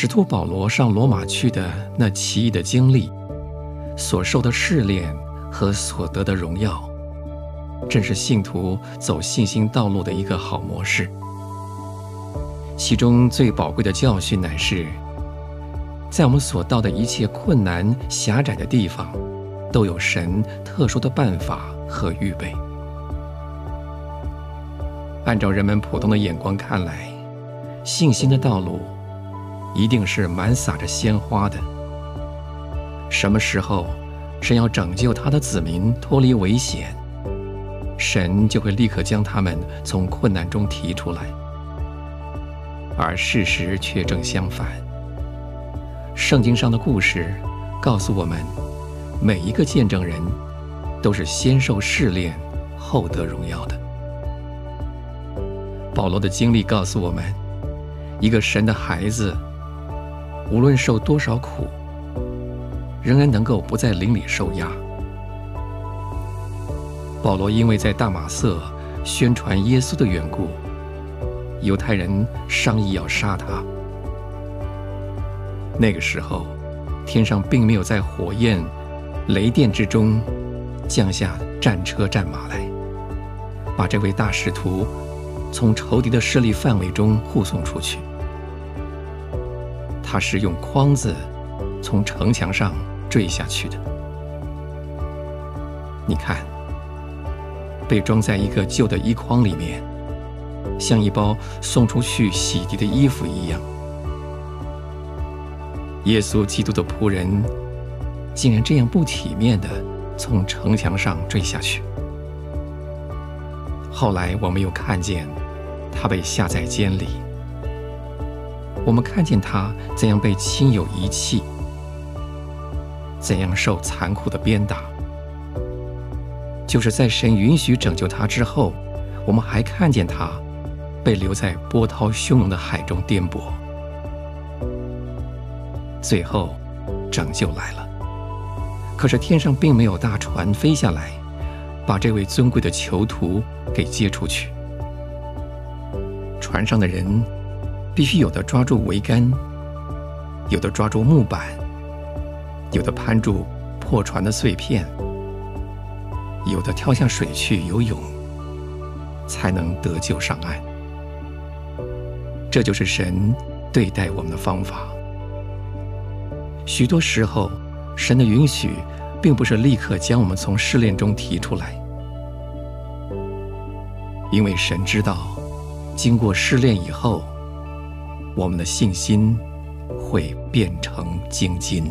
使徒保罗上罗马去的那奇异的经历，所受的试炼和所得的荣耀，正是信徒走信心道路的一个好模式。其中最宝贵的教训乃是，在我们所到的一切困难狭窄的地方，都有神特殊的办法和预备。按照人们普通的眼光看来，信心的道路。一定是满洒着鲜花的。什么时候，神要拯救他的子民脱离危险，神就会立刻将他们从困难中提出来。而事实却正相反。圣经上的故事告诉我们，每一个见证人都是先受试炼，后得荣耀的。保罗的经历告诉我们，一个神的孩子。无论受多少苦，仍然能够不在灵里受压。保罗因为在大马色宣传耶稣的缘故，犹太人商议要杀他。那个时候，天上并没有在火焰、雷电之中降下战车战马来，把这位大使徒从仇敌的势力范围中护送出去。他是用筐子从城墙上坠下去的。你看，被装在一个旧的衣筐里面，像一包送出去洗涤的衣服一样。耶稣基督的仆人竟然这样不体面地从城墙上坠下去。后来我们又看见他被下在监里。我们看见他怎样被亲友遗弃，怎样受残酷的鞭打。就是在神允许拯救他之后，我们还看见他被留在波涛汹涌的海中颠簸。最后，拯救来了，可是天上并没有大船飞下来，把这位尊贵的囚徒给接出去。船上的人。必须有的抓住桅杆，有的抓住木板，有的攀住破船的碎片，有的跳下水去游泳，才能得救上岸。这就是神对待我们的方法。许多时候，神的允许并不是立刻将我们从试炼中提出来，因为神知道，经过试炼以后。我们的信心会变成精金。